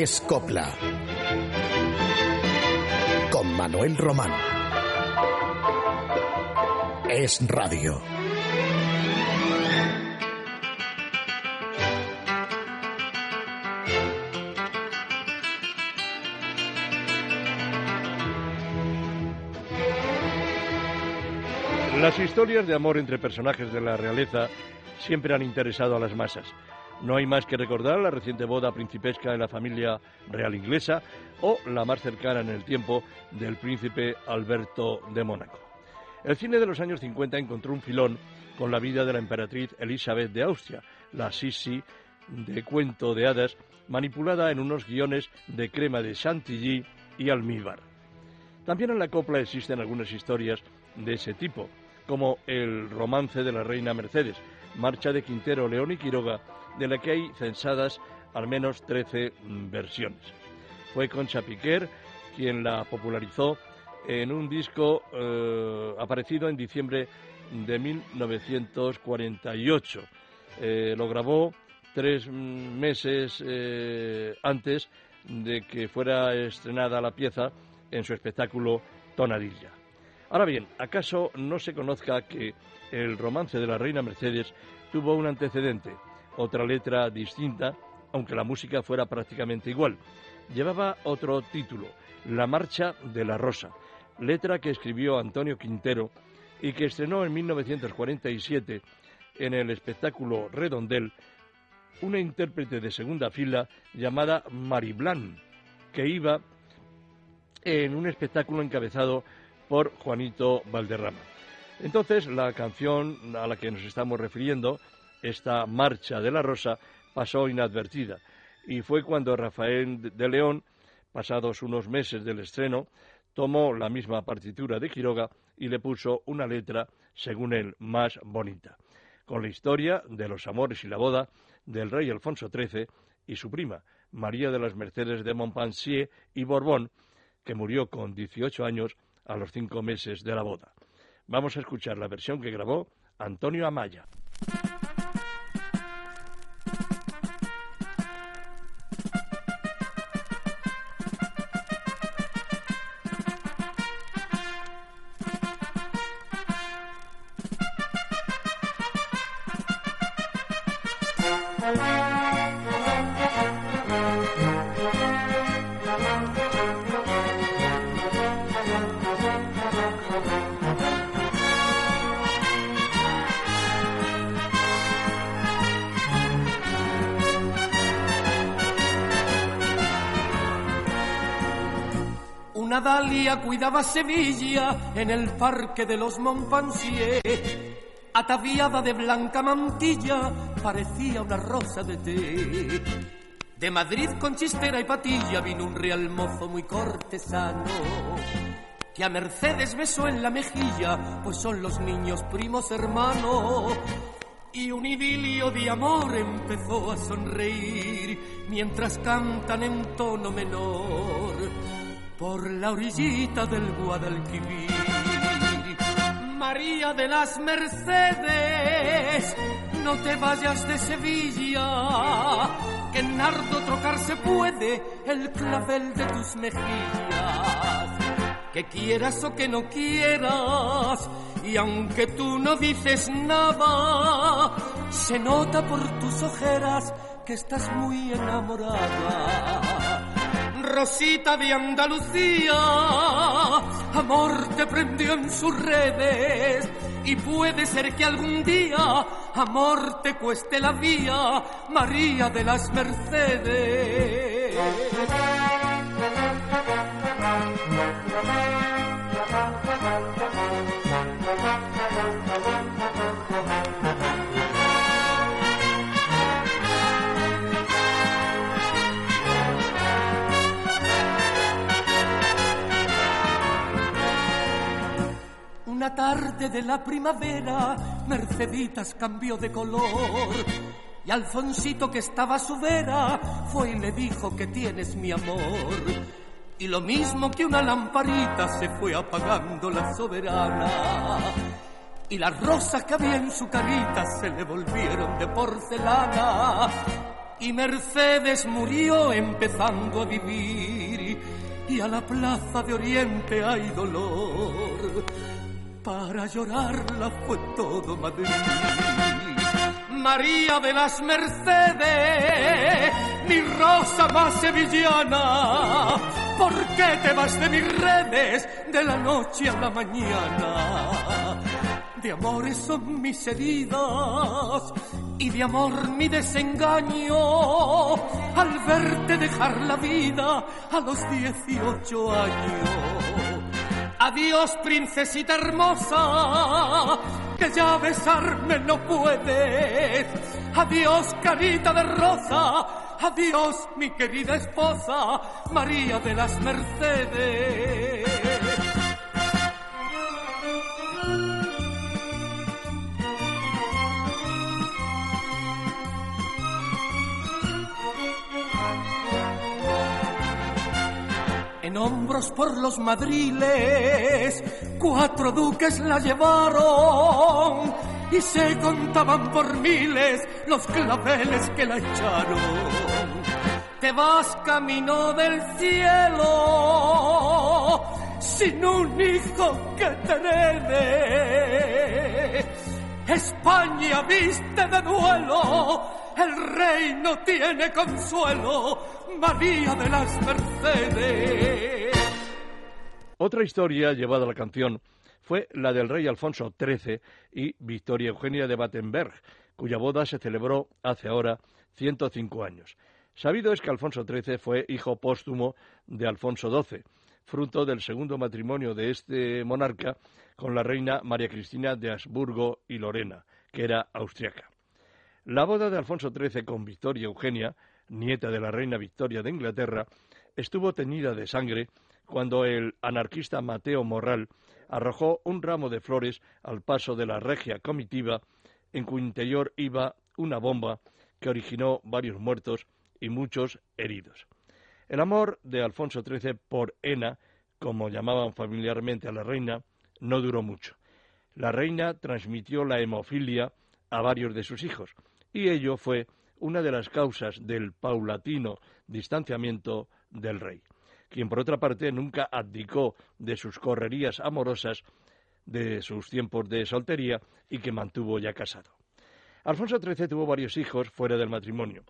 Es Copla. Con Manuel Román. Es Radio. Las historias de amor entre personajes de la realeza siempre han interesado a las masas. No hay más que recordar la reciente boda principesca de la familia real inglesa o la más cercana en el tiempo del príncipe Alberto de Mónaco. El cine de los años 50 encontró un filón con la vida de la emperatriz Elizabeth de Austria, la Sisi de cuento de hadas, manipulada en unos guiones de crema de chantilly y almíbar. También en la copla existen algunas historias de ese tipo, como el romance de la reina Mercedes, marcha de Quintero, León y Quiroga, de la que hay censadas al menos 13 versiones. Fue Concha Piquer quien la popularizó en un disco eh, aparecido en diciembre de 1948. Eh, lo grabó tres meses eh, antes de que fuera estrenada la pieza en su espectáculo Tonadilla. Ahora bien, ¿acaso no se conozca que el romance de la reina Mercedes tuvo un antecedente, otra letra distinta, aunque la música fuera prácticamente igual? Llevaba otro título, La Marcha de la Rosa, letra que escribió Antonio Quintero y que estrenó en 1947 en el espectáculo Redondel una intérprete de segunda fila llamada Mariblan, que iba en un espectáculo encabezado por Juanito Valderrama. Entonces, la canción a la que nos estamos refiriendo, esta Marcha de la Rosa, pasó inadvertida. Y fue cuando Rafael de León, pasados unos meses del estreno, tomó la misma partitura de Quiroga y le puso una letra, según él, más bonita, con la historia de los amores y la boda del rey Alfonso XIII y su prima, María de las Mercedes de Montpensier y Borbón, que murió con 18 años a los cinco meses de la boda. Vamos a escuchar la versión que grabó Antonio Amaya. Sevilla en el parque de los Montpensier. Ataviada de blanca mantilla, parecía una rosa de té. De Madrid con chistera y patilla vino un real mozo muy cortesano que a Mercedes besó en la mejilla, pues son los niños primos hermanos. Y un idilio de amor empezó a sonreír mientras cantan en tono menor por la orillita del Guadalquivir. María de las Mercedes, no te vayas de Sevilla, que en nardo trocarse puede el clavel de tus mejillas. Que quieras o que no quieras, y aunque tú no dices nada, se nota por tus ojeras que estás muy enamorada. Rosita de Andalucía, amor te prendió en sus redes y puede ser que algún día amor te cueste la vía, María de las Mercedes. Una tarde de la primavera, Merceditas cambió de color. Y Alfonsito, que estaba a su vera, fue y le dijo que tienes mi amor. Y lo mismo que una lamparita se fue apagando la soberana. Y las rosas que había en su carita se le volvieron de porcelana. y Mercedes murió empezando a vivir y a la plaza de Oriente hay dolor. Para llorarla fue todo Madrid. María de las Mercedes, mi rosa más sevillana, ¿por qué te vas de mis redes de la noche a la mañana? De amores son mis heridas y de amor mi desengaño al verte dejar la vida a los 18 años. Adiós, princesita hermosa, que ya besarme no puedes. Adiós, carita de rosa. Adiós, mi querida esposa, María de las Mercedes. En hombros por los madriles, cuatro duques la llevaron y se contaban por miles los claveles que la echaron. Te vas camino del cielo sin un hijo que te herede. España viste de duelo, el rey no tiene consuelo, María de las Mercedes. Otra historia llevada a la canción fue la del rey Alfonso XIII y Victoria Eugenia de Battenberg, cuya boda se celebró hace ahora 105 años. Sabido es que Alfonso XIII fue hijo póstumo de Alfonso XII, fruto del segundo matrimonio de este monarca con la reina María Cristina de Habsburgo y Lorena, que era austriaca. La boda de Alfonso XIII con Victoria Eugenia, nieta de la reina Victoria de Inglaterra, estuvo teñida de sangre cuando el anarquista Mateo Morral arrojó un ramo de flores al paso de la regia comitiva, en cuyo interior iba una bomba que originó varios muertos y muchos heridos. El amor de Alfonso XIII por Ena, como llamaban familiarmente a la reina, no duró mucho. La reina transmitió la hemofilia a varios de sus hijos, y ello fue una de las causas del paulatino distanciamiento del rey, quien por otra parte nunca abdicó de sus correrías amorosas de sus tiempos de soltería y que mantuvo ya casado. Alfonso XIII tuvo varios hijos fuera del matrimonio.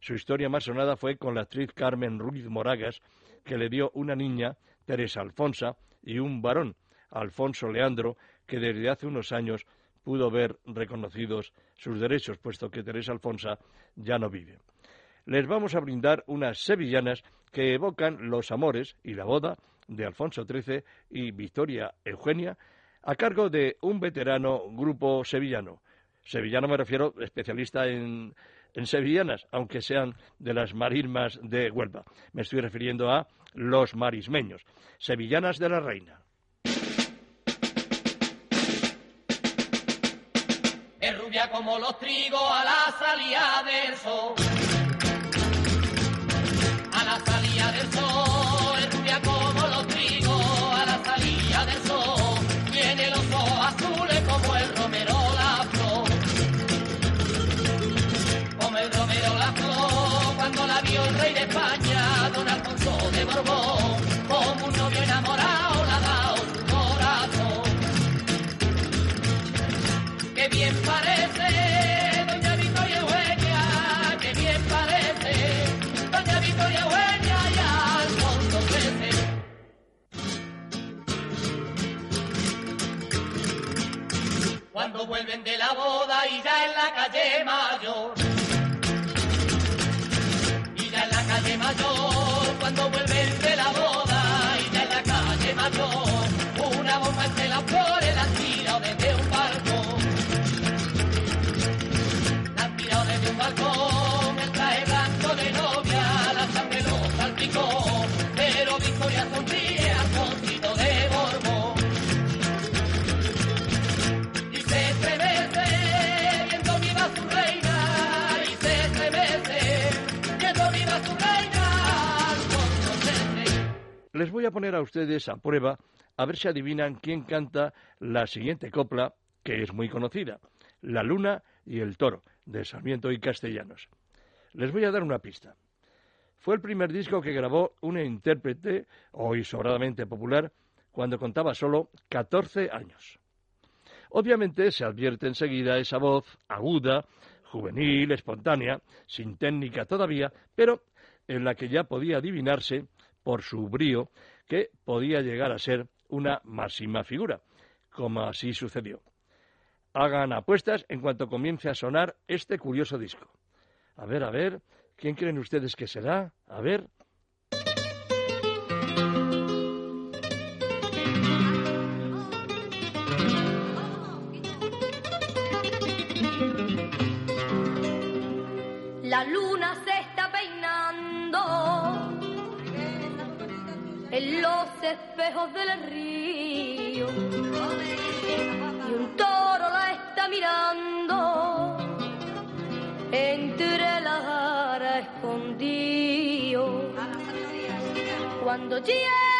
Su historia más sonada fue con la actriz Carmen Ruiz Moragas, que le dio una niña, Teresa Alfonsa, y un varón, Alfonso Leandro, que desde hace unos años pudo ver reconocidos sus derechos, puesto que Teresa Alfonsa ya no vive. Les vamos a brindar unas sevillanas que evocan los amores y la boda de Alfonso XIII y Victoria Eugenia, a cargo de un veterano grupo sevillano. Sevillano me refiero especialista en, en sevillanas, aunque sean de las marismas de Huelva. Me estoy refiriendo a los marismeños, sevillanas de la reina. Como los trigos a la salida del sol. Cuando vuelven de la boda y ya en la calle mayor. Y ya en la calle mayor, cuando vuelven Les voy a poner a ustedes a prueba a ver si adivinan quién canta la siguiente copla, que es muy conocida, La Luna y el Toro, de Sarmiento y Castellanos. Les voy a dar una pista. Fue el primer disco que grabó una intérprete, hoy sobradamente popular, cuando contaba solo 14 años. Obviamente se advierte enseguida esa voz aguda, juvenil, espontánea, sin técnica todavía, pero en la que ya podía adivinarse, por su brío, que podía llegar a ser una máxima figura, como así sucedió. Hagan apuestas en cuanto comience a sonar este curioso disco. A ver, a ver, ¿quién creen ustedes que será? A ver. Espejos del río y un toro la está mirando entre las aras escondido. Cuando llega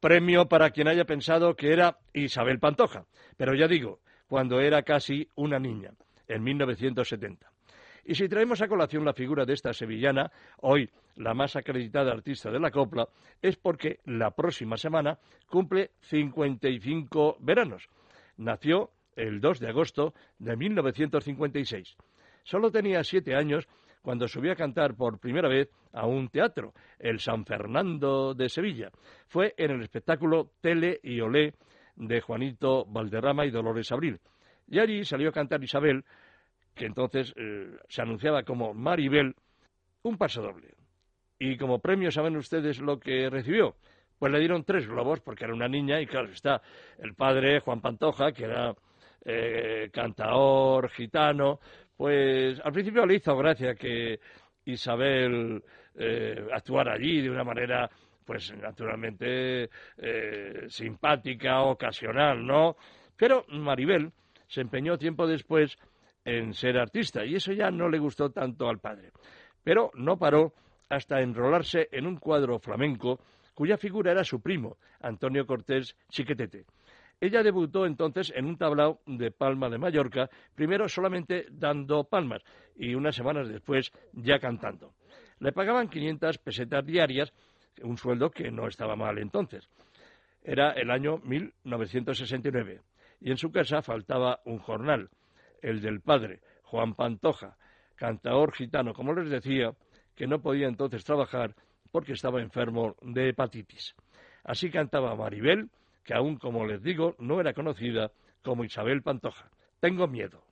premio para quien haya pensado que era Isabel Pantoja, pero ya digo, cuando era casi una niña, en 1970. Y si traemos a colación la figura de esta sevillana, hoy la más acreditada artista de la copla, es porque la próxima semana cumple 55 veranos. Nació el 2 de agosto de 1956. Solo tenía siete años cuando subió a cantar por primera vez a un teatro, el San Fernando de Sevilla. Fue en el espectáculo Tele y Olé de Juanito Valderrama y Dolores Abril. Y allí salió a cantar Isabel, que entonces eh, se anunciaba como Maribel, un paso doble. Y como premio, ¿saben ustedes lo que recibió? Pues le dieron tres globos, porque era una niña, y claro está, el padre, Juan Pantoja, que era eh, cantaor, gitano, pues al principio le hizo gracia que Isabel eh, actuara allí de una manera, pues naturalmente eh, simpática, ocasional, ¿no? Pero Maribel se empeñó tiempo después en ser artista y eso ya no le gustó tanto al padre. Pero no paró hasta enrolarse en un cuadro flamenco cuya figura era su primo, Antonio Cortés Chiquetete. Ella debutó entonces en un tablao de Palma de Mallorca, primero solamente dando palmas y unas semanas después ya cantando. Le pagaban 500 pesetas diarias, un sueldo que no estaba mal entonces. Era el año 1969 y en su casa faltaba un jornal, el del padre, Juan Pantoja, cantaor gitano, como les decía, que no podía entonces trabajar porque estaba enfermo de hepatitis. Así cantaba Maribel, que aún, como les digo, no era conocida como Isabel Pantoja. Tengo miedo.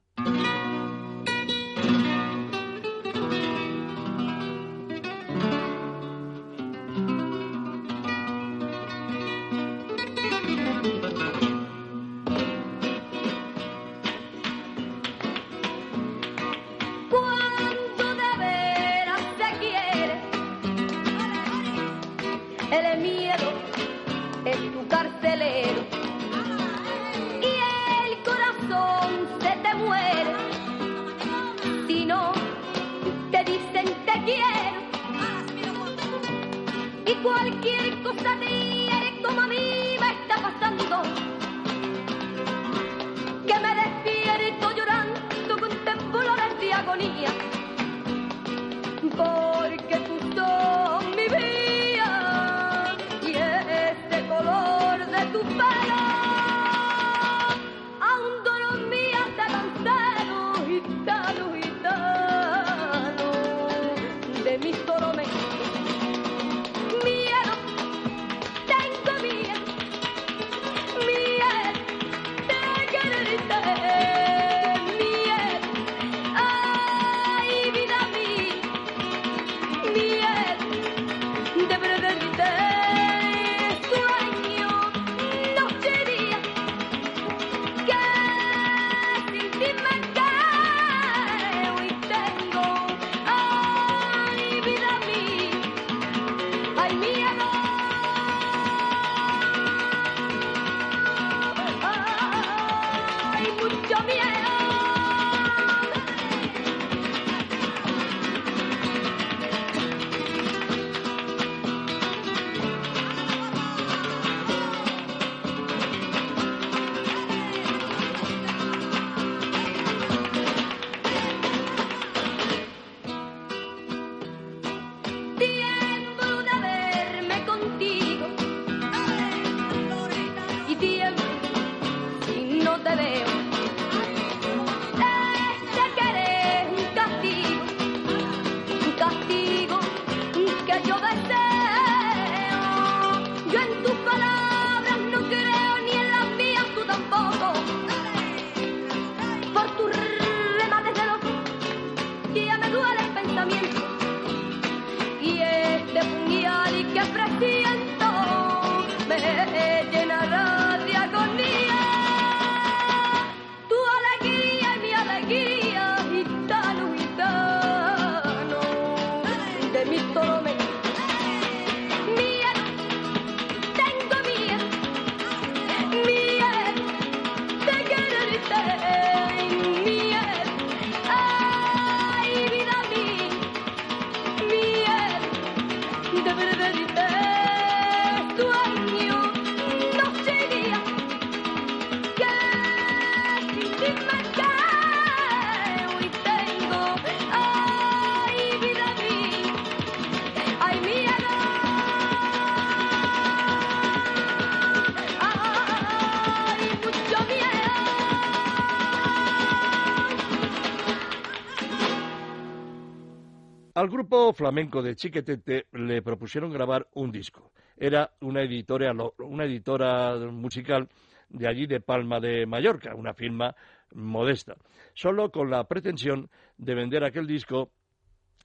Al grupo flamenco de Chiquetete le propusieron grabar un disco. Era una editora, una editora musical de allí de Palma de Mallorca, una firma modesta, solo con la pretensión de vender aquel disco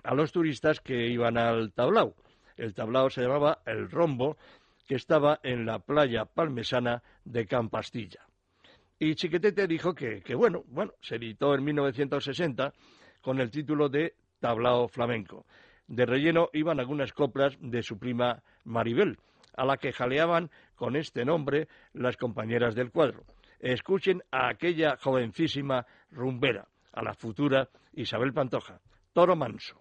a los turistas que iban al tablao. El tablao se llamaba El Rombo, que estaba en la playa palmesana de Campastilla. Y Chiquetete dijo que, que bueno, bueno, se editó en 1960 con el título de Tablao Flamenco. De relleno iban algunas coplas de su prima Maribel, a la que jaleaban con este nombre las compañeras del cuadro. Escuchen a aquella jovencísima rumbera, a la futura Isabel Pantoja, Toro Manso.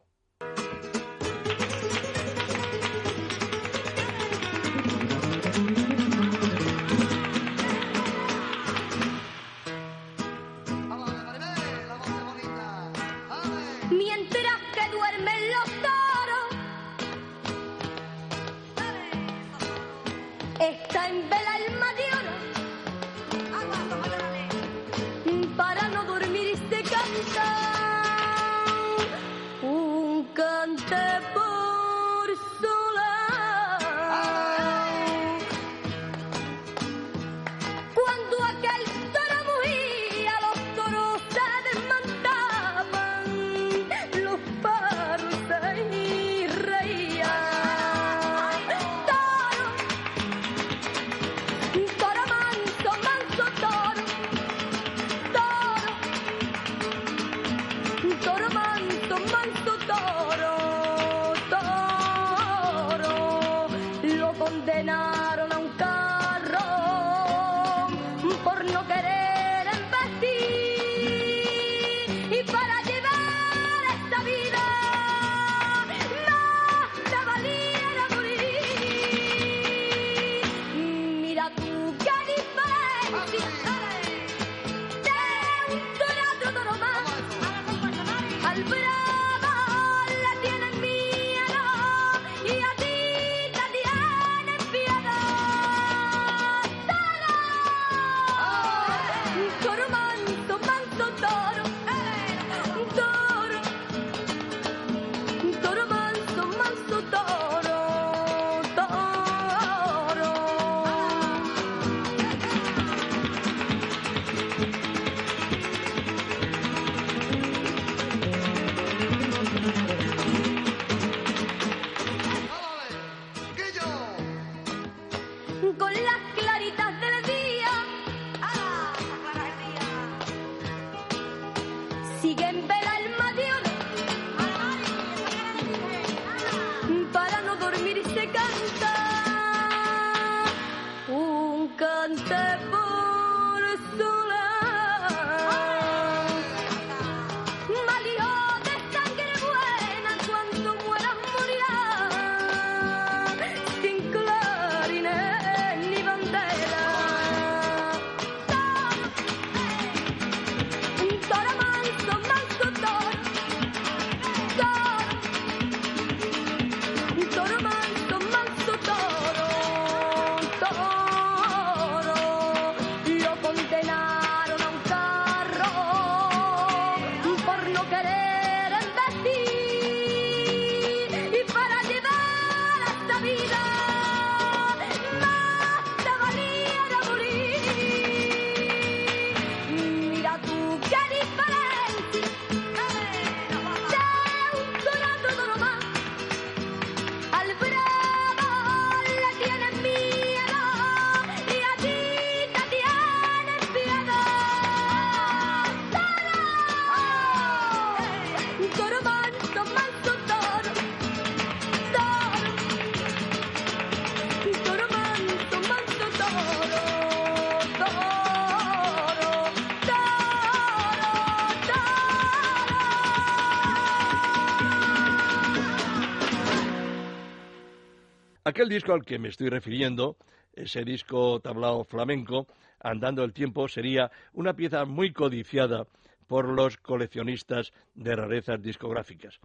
Aquel disco al que me estoy refiriendo, ese disco tablao flamenco, Andando el tiempo, sería una pieza muy codiciada por los coleccionistas de rarezas discográficas.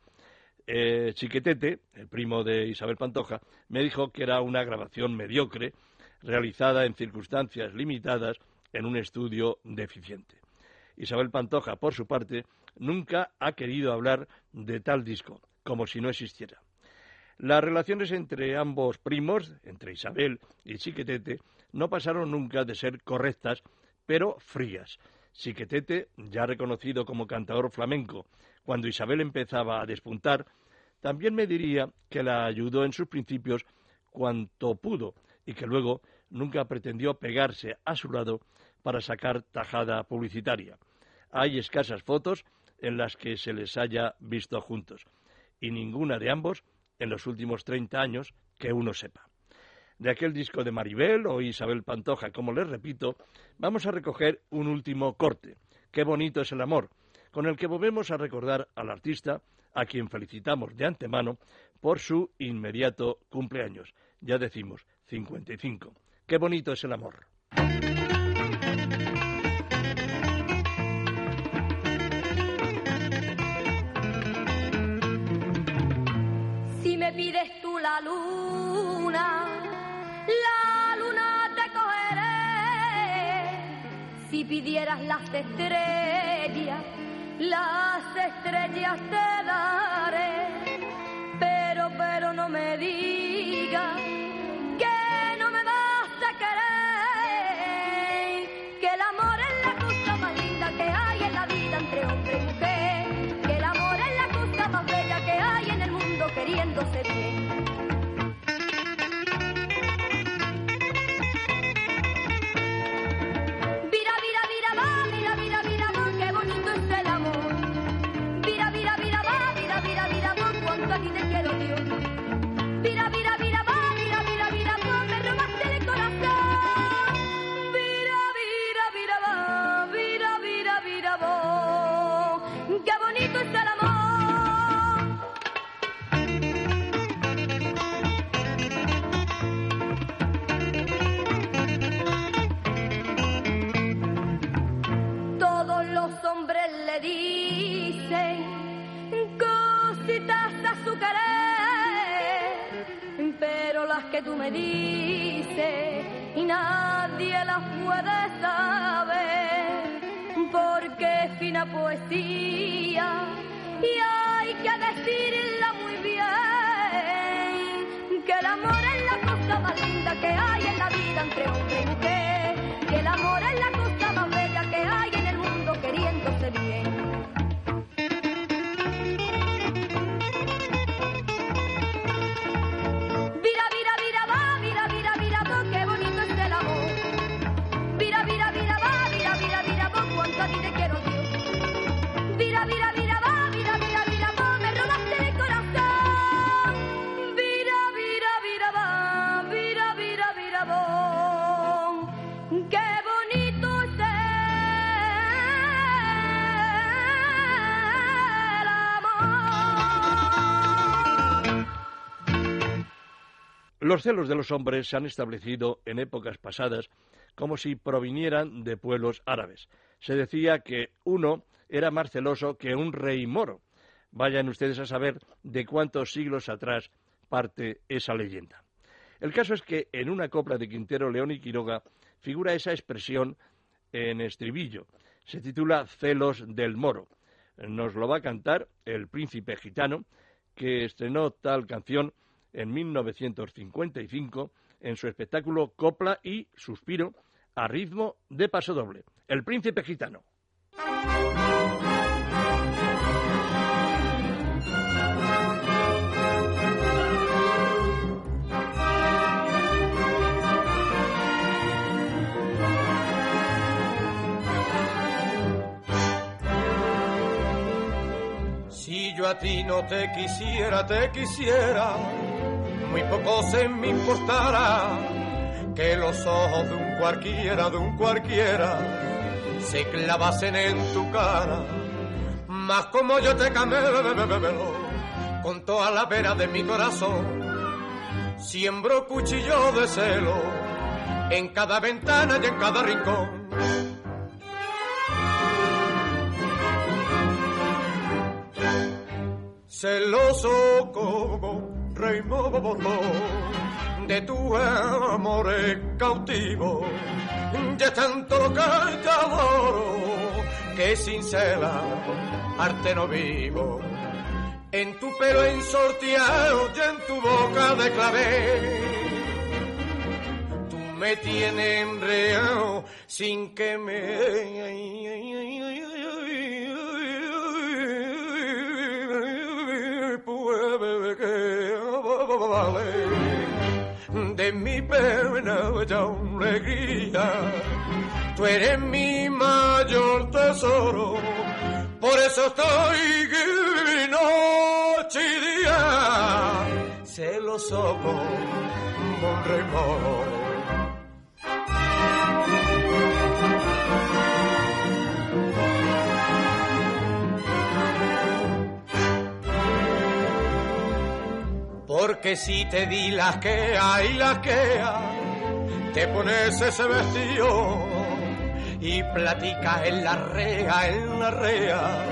Eh, Chiquetete, el primo de Isabel Pantoja, me dijo que era una grabación mediocre, realizada en circunstancias limitadas en un estudio deficiente. Isabel Pantoja, por su parte, nunca ha querido hablar de tal disco, como si no existiera. Las relaciones entre ambos primos, entre Isabel y Chiquetete, no pasaron nunca de ser correctas, pero frías. Chiquetete, ya reconocido como cantador flamenco, cuando Isabel empezaba a despuntar, también me diría que la ayudó en sus principios cuanto pudo y que luego nunca pretendió pegarse a su lado para sacar tajada publicitaria. Hay escasas fotos en las que se les haya visto juntos, y ninguna de ambos en los últimos 30 años que uno sepa. De aquel disco de Maribel o Isabel Pantoja, como les repito, vamos a recoger un último corte. Qué bonito es el amor, con el que volvemos a recordar al artista, a quien felicitamos de antemano por su inmediato cumpleaños. Ya decimos, 55. Qué bonito es el amor. Tú la luna, la luna te cogeré. Si pidieras las estrellas, las estrellas te daré. Celos de los hombres se han establecido en épocas pasadas como si provinieran de pueblos árabes. Se decía que uno era más celoso que un rey moro. Vayan ustedes a saber de cuántos siglos atrás parte esa leyenda. El caso es que en una copla de Quintero, León y Quiroga figura esa expresión en estribillo. Se titula Celos del Moro. Nos lo va a cantar el príncipe gitano, que estrenó tal canción en 1955 en su espectáculo Copla y Suspiro a ritmo de paso doble. El príncipe gitano. Si yo a ti no te quisiera, te quisiera, muy poco se me importara que los ojos de un cualquiera, de un cualquiera, se clavasen en tu cara. Más como yo te camelo, con toda la vera de mi corazón, siembro cuchillo de celo en cada ventana y en cada rincón. celoso como rey movo de tu amor cautivo, ya tanto que que sin cela arte no vivo. En tu pelo ensorteado y en tu boca de clavel, tú me tienes enreado sin que me de mi pena y alegría. Tú eres mi mayor tesoro, por eso estoy noche y día celoso como un rey moro. Porque si te di las que hay, las que hay, te pones ese vestido y platicas en la rea, en la rea,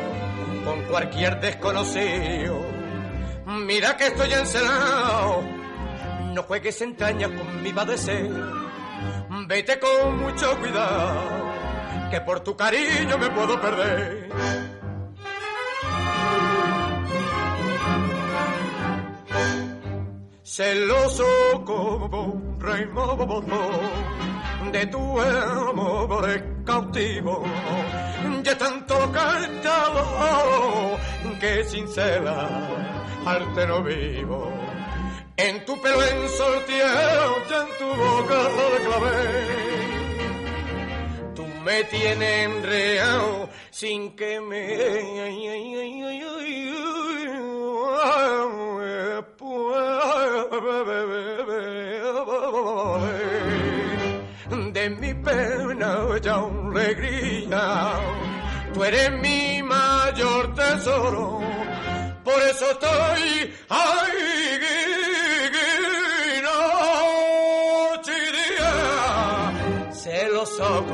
con cualquier desconocido. Mira que estoy encelado, no juegues entrañas con mi padecer, vete con mucho cuidado, que por tu cariño me puedo perder. Celoso como un rey de tu amor cautivo ya tanto cantado que sin cela arte no vivo. En tu pelo ensortiejo y en tu boca de clavel. Tú me tienes enreado sin que me de mi pena ya alegría. Tú eres mi mayor tesoro, por eso estoy ay, noche y día, celoso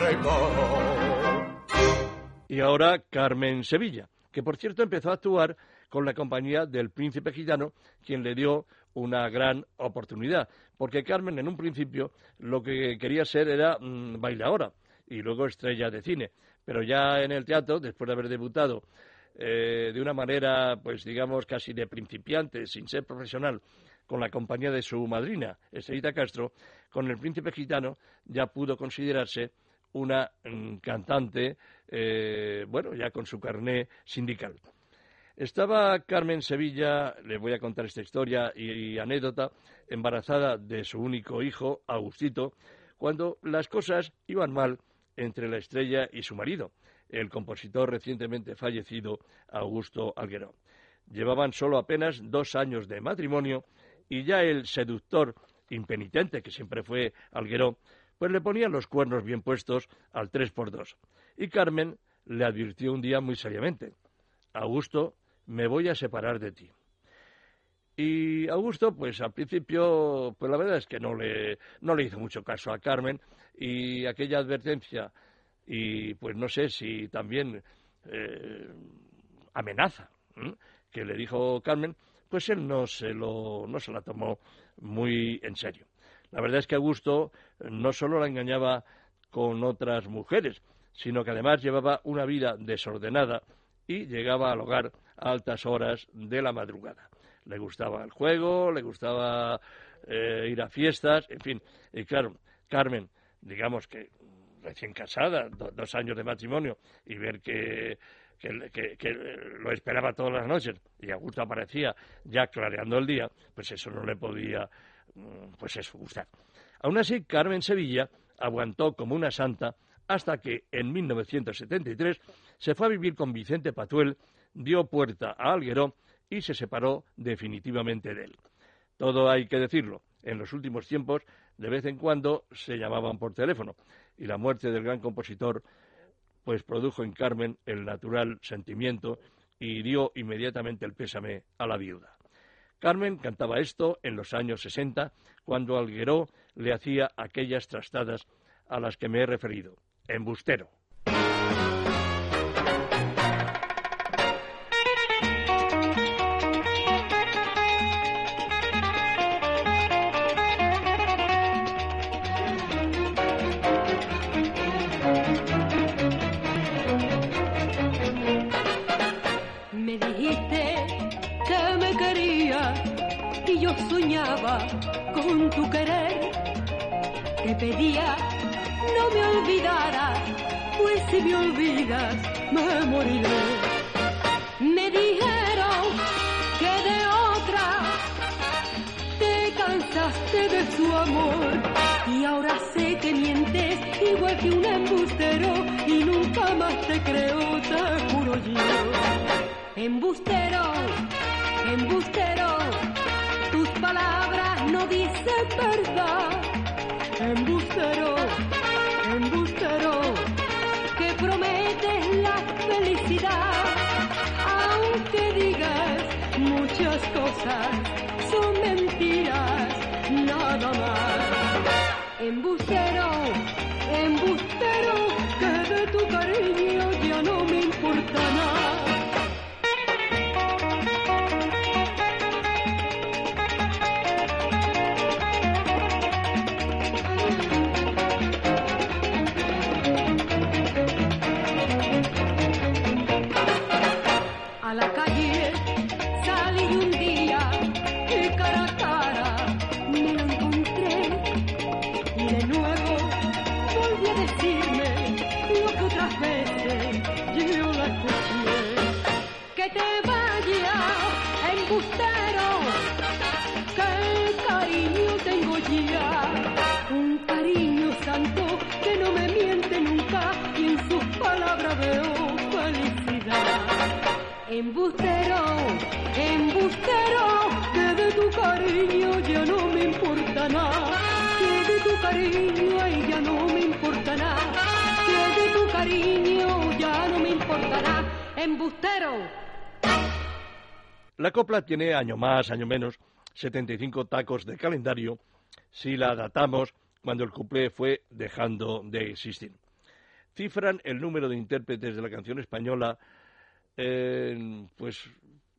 rey moro. Y ahora Carmen Sevilla, que por cierto empezó a actuar con la compañía del príncipe gitano, quien le dio una gran oportunidad, porque Carmen en un principio lo que quería ser era mm, bailadora y luego estrella de cine, pero ya en el teatro, después de haber debutado eh, de una manera, pues digamos, casi de principiante, sin ser profesional, con la compañía de su madrina, Estrellita Castro, con el príncipe gitano ya pudo considerarse una mm, cantante, eh, bueno, ya con su carné sindical. Estaba Carmen Sevilla, le voy a contar esta historia y, anécdota, embarazada de su único hijo, Agustito, cuando las cosas iban mal entre la estrella y su marido, el compositor recientemente fallecido Augusto Algueró. Llevaban solo apenas dos años de matrimonio y ya el seductor impenitente, que siempre fue Algueró, pues le ponía los cuernos bien puestos al tres por dos. Y Carmen le advirtió un día muy seriamente, Augusto, me voy a separar de ti. Y Augusto, pues al principio, pues la verdad es que no le, no le hizo mucho caso a Carmen y aquella advertencia, y pues no sé si también eh, amenaza que le dijo Carmen, pues él no se, lo, no se la tomó muy en serio. La verdad es que Augusto no solo la engañaba con otras mujeres, sino que además llevaba una vida desordenada llegaba al hogar a altas horas de la madrugada. Le gustaba el juego, le gustaba eh, ir a fiestas, en fin. Y claro, Carmen, digamos que recién casada, do- dos años de matrimonio, y ver que- que lo esperaba todas las noches y Augusto aparecía ya clareando el día, pues eso no le podía, mm, pues eso, gustar. Aún así, Carmen Sevilla aguantó como una santa hasta que en 1973 se fue a vivir con Vicente Patuel, dio puerta a Algueró y se separó definitivamente de él. Todo hay que decirlo. En los últimos tiempos, de vez en cuando se llamaban por teléfono y la muerte del gran compositor pues produjo en Carmen el natural sentimiento y dio inmediatamente el pésame a la viuda. Carmen cantaba esto en los años 60, cuando Algueró le hacía aquellas trastadas a las que me he referido. Embustero. Copla tiene año más, año menos, 75 tacos de calendario si la datamos cuando el cuplé fue dejando de existir. Cifran el número de intérpretes de la canción española, eh, pues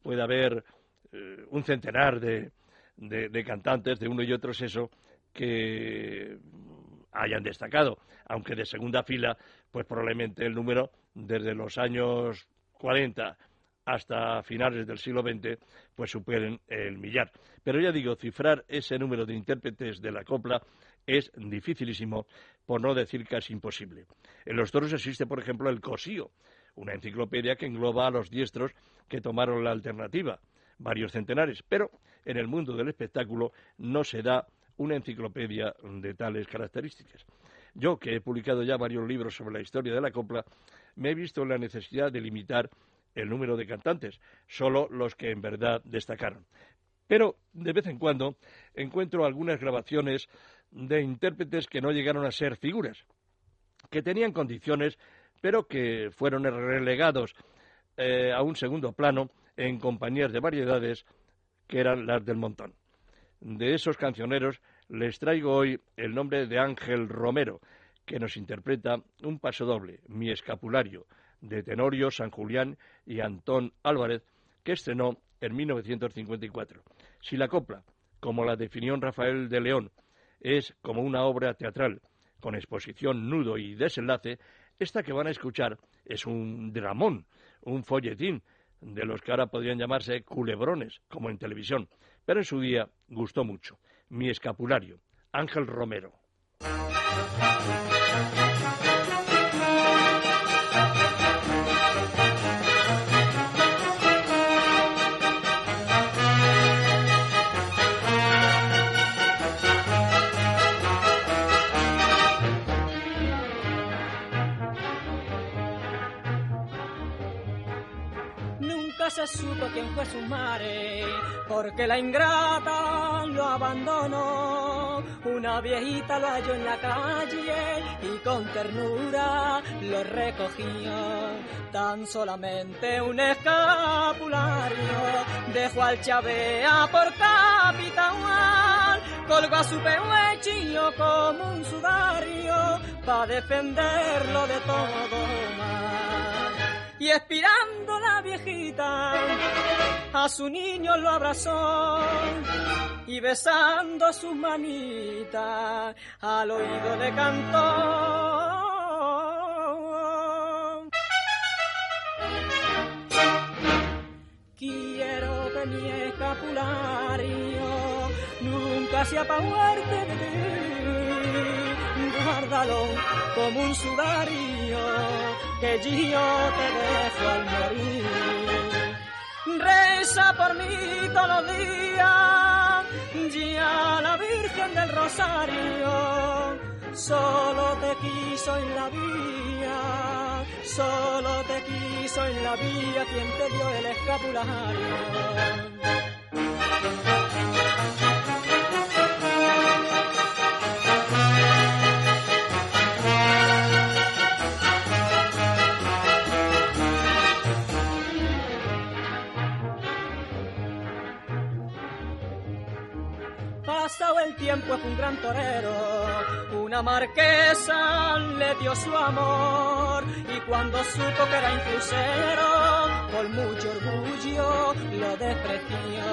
puede haber eh, un centenar de, de- de cantantes de uno y otro sexo que hayan destacado, aunque de segunda fila, pues probablemente el número desde los años 40 hasta finales del siglo XX, pues superen el millar. Pero ya digo, cifrar ese número de intérpretes de la copla es dificilísimo, por no decir casi imposible. En los toros existe, por ejemplo, el cosío, una enciclopedia que engloba a los diestros que tomaron la alternativa, varios centenares, pero en el mundo del espectáculo no se da una enciclopedia de tales características. Yo, que he publicado ya varios libros sobre la historia de la copla, me he visto en la necesidad de limitar el número de cantantes, solo los que en verdad destacaron. Pero de vez en cuando encuentro algunas grabaciones de intérpretes que no llegaron a ser figuras, que tenían condiciones, pero que fueron relegados eh, a un segundo plano en compañías de variedades que eran las del montón. De esos cancioneros les traigo hoy el nombre de Ángel Romero, que nos interpreta un paso doble, Mi Escapulario, de Tenorio, San Julián y Antón Álvarez, que estrenó en 1954. Si la copla, como la definió Rafael de León, es como una obra teatral, con exposición, nudo y desenlace, esta que van a escuchar es un dramón, un folletín, de los que ahora podrían llamarse culebrones, como en televisión, pero en su día gustó mucho. Mi escapulario, Ángel Romero. Supo quién fue su madre, porque la ingrata lo abandonó. Una viejita lo halló en la calle y con ternura lo recogió. Tan solamente un escapulario dejó al Chavea por capitán. Colgó a su pehuechillo como un sudario para defenderlo de todo mal y expirando la viejita a su niño lo abrazó y besando sus manitas al oído le cantó. Quiero que mi escapulario nunca se apaguarte de ti. Guárdalo como un sudario que yo te dejo al morir. Reza por mí todos los días, ya la Virgen del Rosario solo te quiso en la vía, solo te quiso en la vía quien te dio el escapulario. Fue un gran torero, una marquesa le dio su amor y cuando supo que era inclusero, con mucho orgullo lo despreció.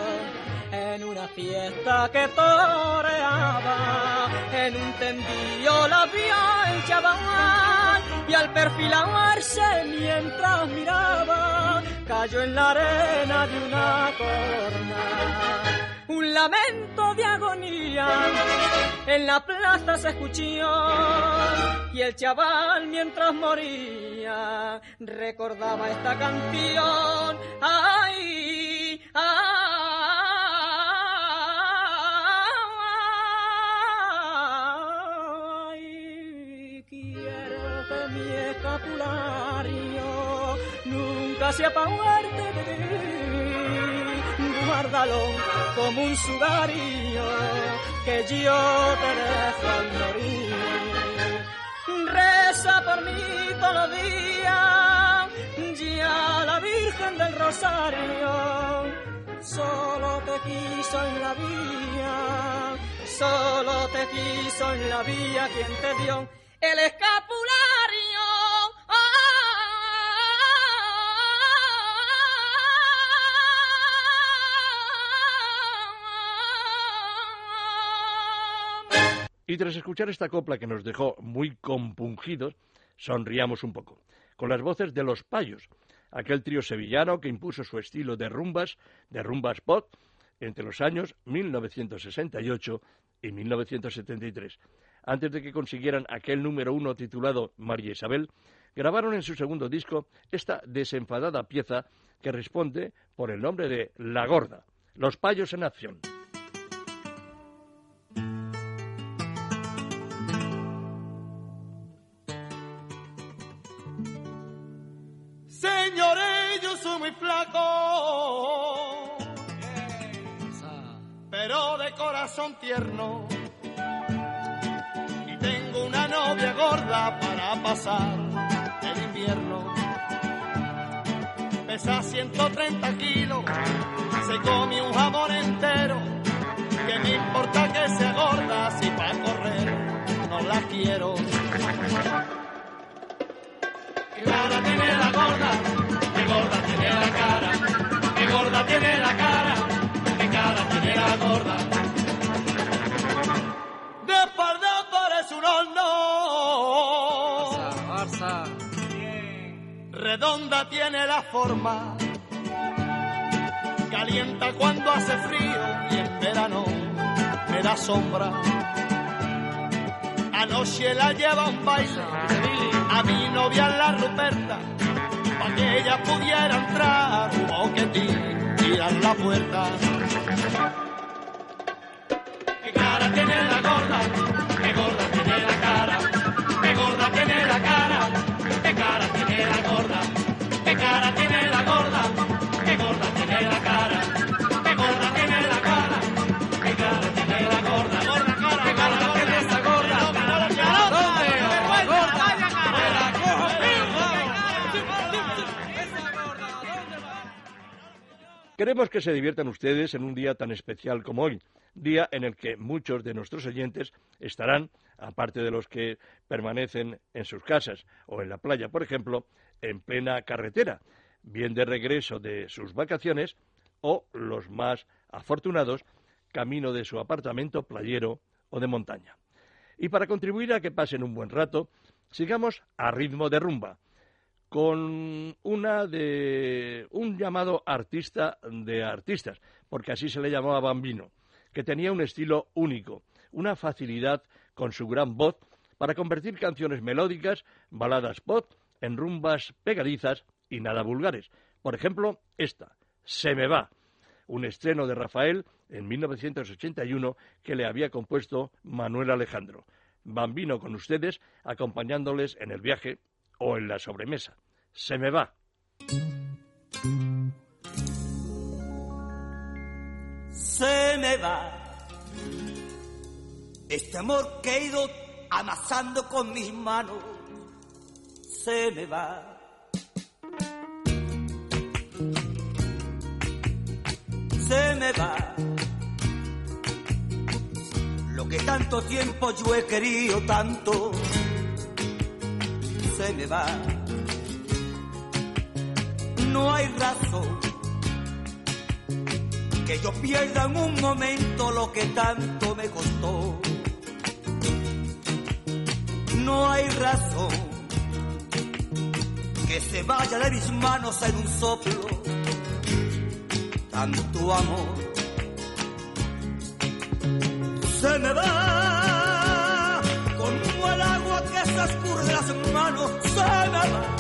En una fiesta que toreaba, en un tendillo la vio el chaval y al perfilarse mientras miraba, cayó en la arena de una corna un lamento de agonía. En la plaza se escuchó y el chaval mientras moría recordaba esta canción. Ay, ay, quiero que mi escapulario nunca se muerte de ti como un sudario que yo te dejo al morir. Reza por mí todos los días, ya la Virgen del Rosario solo te quiso en la vía, solo te quiso en la vía quien te dio el escapulario. Y tras escuchar esta copla que nos dejó muy compungidos, sonriamos un poco, con las voces de los payos, aquel trío sevillano que impuso su estilo de rumbas, de rumbas pop, entre los años 1968 y 1973. Antes de que consiguieran aquel número uno titulado María Isabel, grabaron en su segundo disco esta desenfadada pieza que responde por el nombre de La Gorda, Los Payos en Acción. Soy muy flaco, pero de corazón tierno. Y tengo una novia gorda para pasar el invierno. Pesa 130 kilos, se come un jamón entero. Que me importa que sea gorda si para correr no la quiero. Qué cara tiene la gorda, qué gorda la cara, qué gorda tiene la cara, qué cara tiene la gorda. De espalda parece un horno, redonda tiene la forma, calienta cuando hace frío y en verano me da sombra. Anoche la lleva un baile. A mi novia la Ruperta, que ella pudiera entrar, hubo que ti- tirar la puerta. ¿Qué cara tiene la gorda? ¿Qué gorda tiene la cara? ¿Qué gorda tiene la cara? ¿Qué cara tiene la gorda? ¿Qué cara tiene la gorda Queremos que se diviertan ustedes en un día tan especial como hoy, día en el que muchos de nuestros oyentes estarán, aparte de los que permanecen en sus casas o en la playa, por ejemplo, en plena carretera, bien de regreso de sus vacaciones o los más afortunados, camino de su apartamento playero o de montaña. Y para contribuir a que pasen un buen rato, sigamos a ritmo de rumba con una de un llamado artista de artistas, porque así se le llamaba Bambino, que tenía un estilo único, una facilidad con su gran voz para convertir canciones melódicas, baladas pop, en rumbas pegadizas y nada vulgares. Por ejemplo, esta, Se me va, un estreno de Rafael en 1981 que le había compuesto Manuel Alejandro. Bambino con ustedes, acompañándoles en el viaje o en la sobremesa. Se me va. se me va. Este amor que he ido amasando con mis manos, se me va. Se me va. Lo que tanto tiempo yo he querido tanto, se me va. No hay razón que yo pierda en un momento lo que tanto me costó. No hay razón que se vaya de mis manos en un soplo tanto amor. Se me va agua que se escurre de las manos, se me va.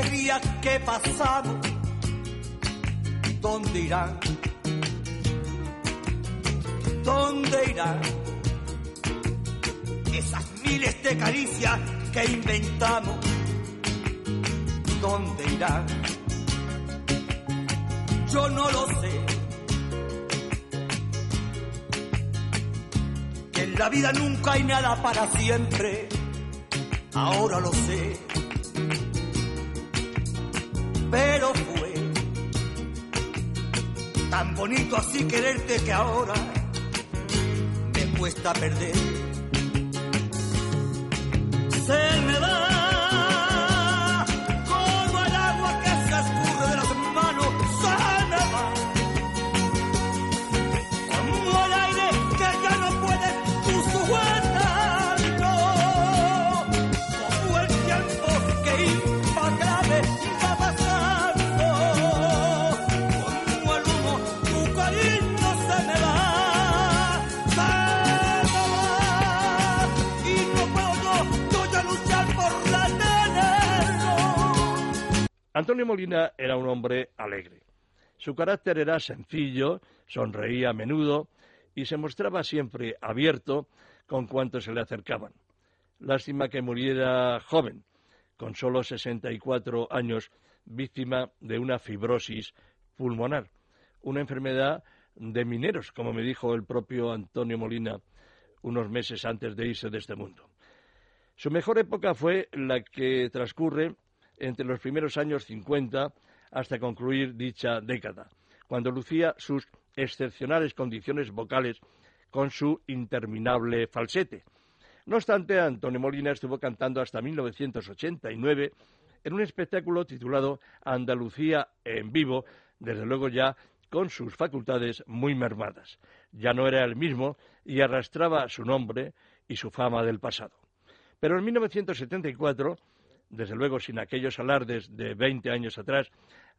Alegría que pasamos, ¿dónde irán? ¿Dónde irán? Esas miles de caricias que inventamos, ¿dónde irán? Yo no lo sé. Que en la vida nunca hay nada para siempre, ahora lo sé. Fue tan bonito así quererte que ahora me cuesta perder. Se me Antonio Molina era un hombre alegre. Su carácter era sencillo, sonreía a menudo y se mostraba siempre abierto con cuantos se le acercaban. Lástima que muriera joven, con solo 64 años, víctima de una fibrosis pulmonar, una enfermedad de mineros, como me dijo el propio Antonio Molina unos meses antes de irse de este mundo. Su mejor época fue la que transcurre entre los primeros años 50 hasta concluir dicha década, cuando lucía sus excepcionales condiciones vocales con su interminable falsete. No obstante, Antonio Molina estuvo cantando hasta 1989 en un espectáculo titulado Andalucía en vivo, desde luego ya con sus facultades muy mermadas. Ya no era el mismo y arrastraba su nombre y su fama del pasado. Pero en 1974, desde luego sin aquellos alardes de 20 años atrás,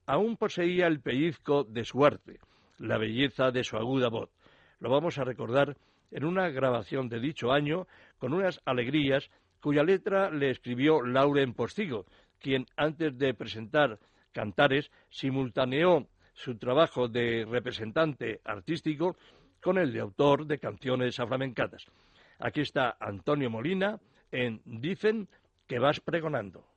aún poseía el pellizco de su arte, la belleza de su aguda voz. Lo vamos a recordar en una grabación de dicho año con unas alegrías cuya letra le escribió Lauren Postigo, quien antes de presentar Cantares simultaneó su trabajo de representante artístico con el de autor de canciones aflamencadas. Aquí está Antonio Molina en Dicen que vas pregonando.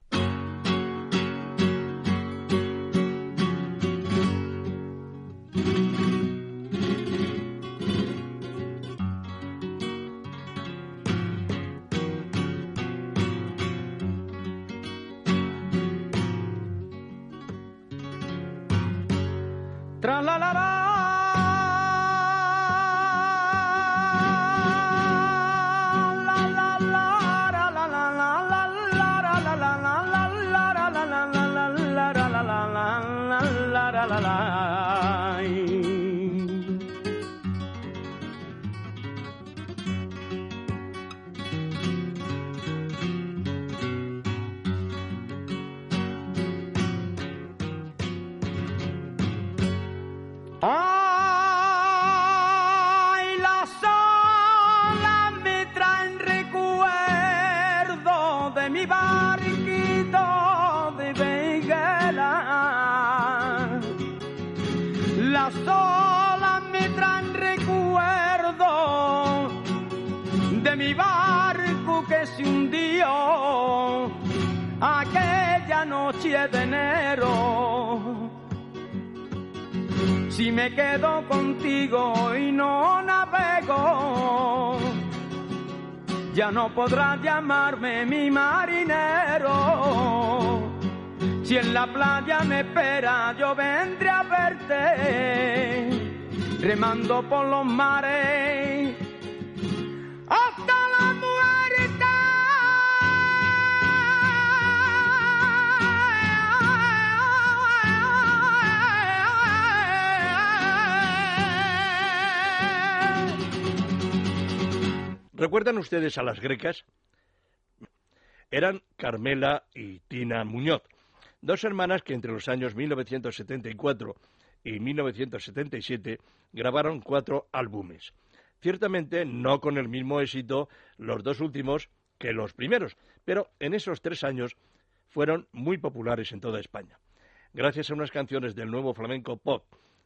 Llamarme mi marinero. Si en la playa me espera, yo vendré a verte, remando por los mares. Hasta la muerte. ¿Recuerdan ustedes a las grecas? Eran Carmela y Tina Muñoz, dos hermanas que entre los años 1974 y 1977 grabaron cuatro álbumes. Ciertamente no con el mismo éxito los dos últimos que los primeros, pero en esos tres años fueron muy populares en toda España. Gracias a unas canciones del nuevo flamenco pop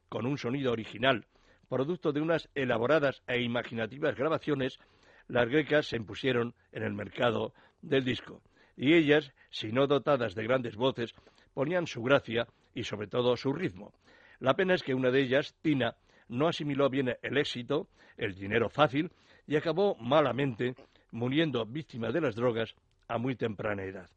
con un sonido original, producto de unas elaboradas e imaginativas grabaciones, las grecas se impusieron en el mercado del disco. Y ellas, si no dotadas de grandes voces, ponían su gracia y sobre todo su ritmo. La pena es que una de ellas, Tina, no asimiló bien el éxito, el dinero fácil, y acabó malamente muriendo víctima de las drogas a muy temprana edad.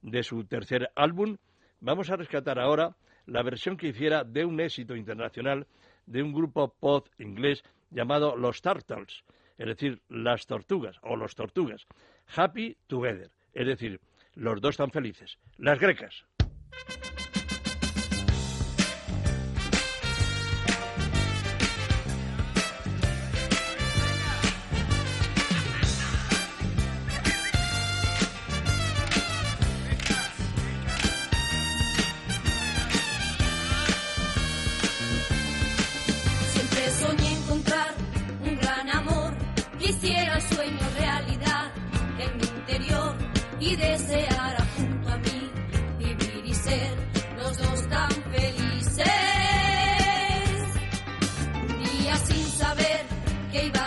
De su tercer álbum, vamos a rescatar ahora la versión que hiciera de un éxito internacional de un grupo pop inglés llamado Los Turtles, es decir, las tortugas o los tortugas. Happy Together, es decir, los dos tan felices, las grecas. Saber qué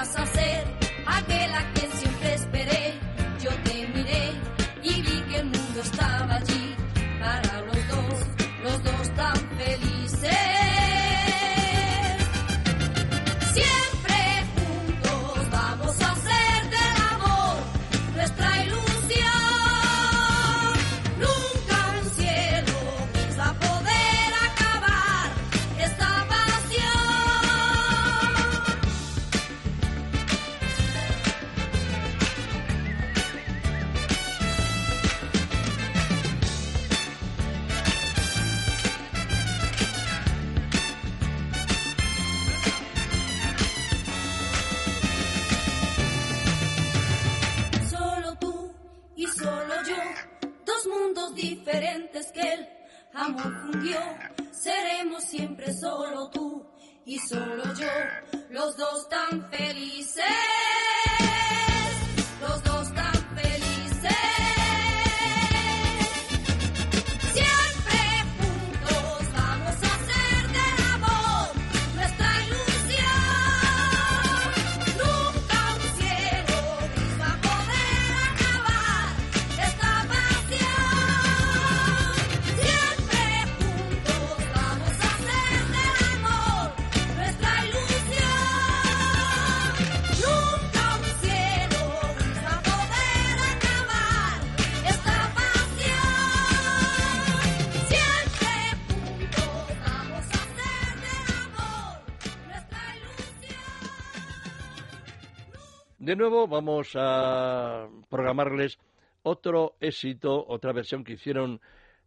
De nuevo vamos a programarles otro éxito, otra versión que hicieron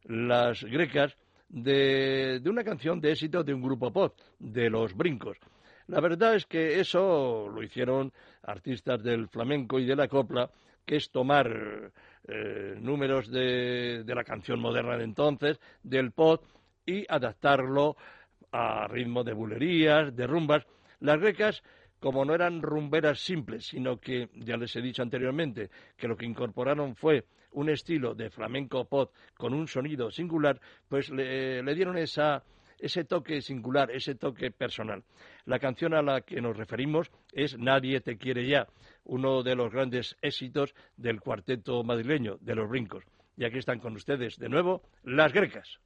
las grecas de, de una canción de éxito de un grupo pop, de los brincos. La verdad es que eso lo hicieron artistas del flamenco y de la copla, que es tomar eh, números de, de la canción moderna de entonces, del pop, y adaptarlo a ritmo de bulerías, de rumbas. Las grecas, como no eran rumberas simples, sino que, ya les he dicho anteriormente, que lo que incorporaron fue un estilo de flamenco pop con un sonido singular, pues le, dieron esa, ese toque singular, ese toque personal. La canción a la que nos referimos es Nadie te quiere ya, uno de los grandes éxitos del cuarteto madrileño, de los brincos. Y aquí están con ustedes de nuevo las grecas.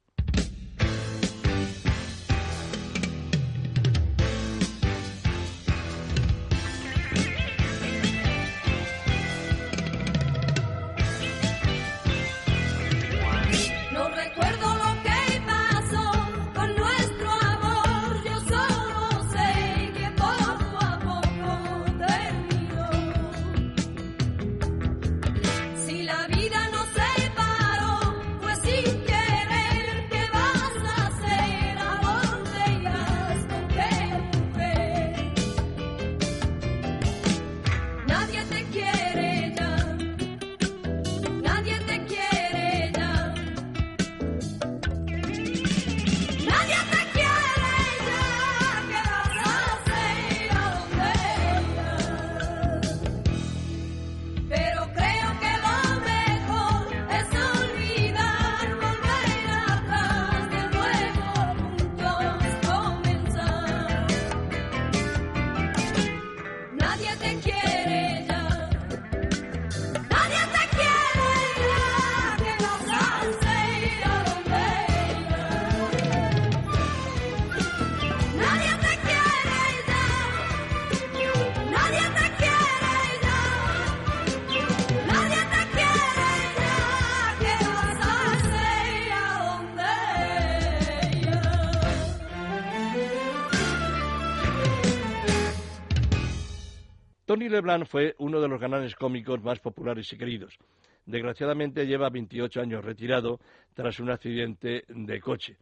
Tony Leblanc fue uno de los galanes cómicos más populares y queridos. Desgraciadamente lleva 28 años retirado tras un accidente de coche.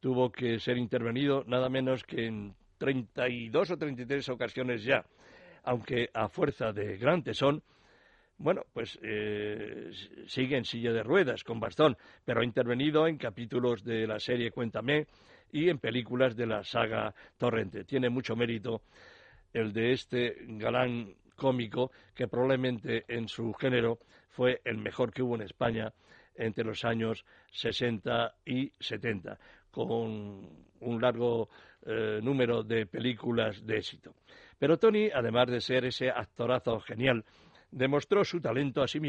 Tuvo que ser intervenido nada menos que en 32 o 33 ocasiones ya, aunque a fuerza de gran tesón, bueno, pues eh, sigue en silla de ruedas, con bastón, pero ha intervenido en capítulos de la serie Cuéntame y en películas de la saga Torrente. Tiene mucho mérito el de este galán cómico que probablemente en su género fue el mejor que hubo en España entre los años 60 y 70, con un largo eh, número de películas de éxito. Pero Tony, además de ser ese actorazo genial, demostró su talento a sí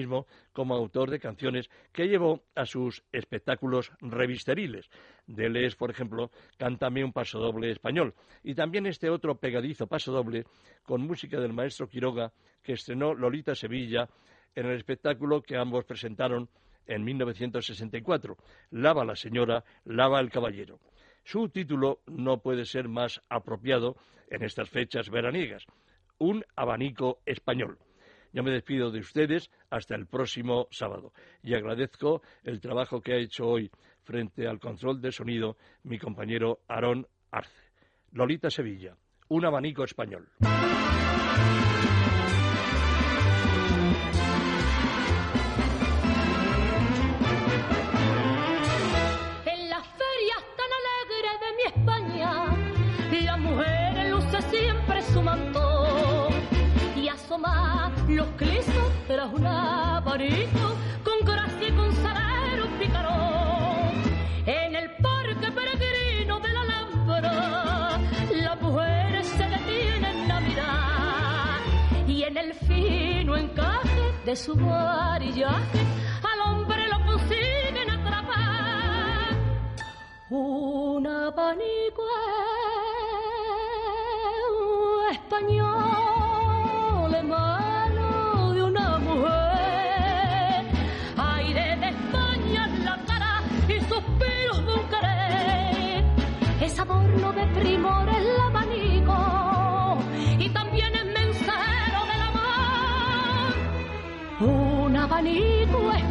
como autor de canciones que llevó a sus espectáculos revisteriles. De él es, por ejemplo, Cántame un pasodoble español. Y también este otro pegadizo pasodoble con música del maestro Quiroga que estrenó Lolita Sevilla en el espectáculo que ambos presentaron en 1964, Lava la señora, lava el caballero. Su título no puede ser más apropiado en estas fechas veraniegas, Un abanico español. Yo me despido de ustedes hasta el próximo sábado y agradezco el trabajo que ha hecho hoy frente al control de sonido mi compañero Aarón Arce. Lolita Sevilla, un abanico español. Un abanico con gracia y con salero pícaro. En el parque peregrino de la Alhambra, las mujeres se detienen a mirar y en el fino encaje de su varillaje al hombre lo consiguen atrapar. Un abanico español adorno de primor el abanico y también es mensajero del amor. Un abanico es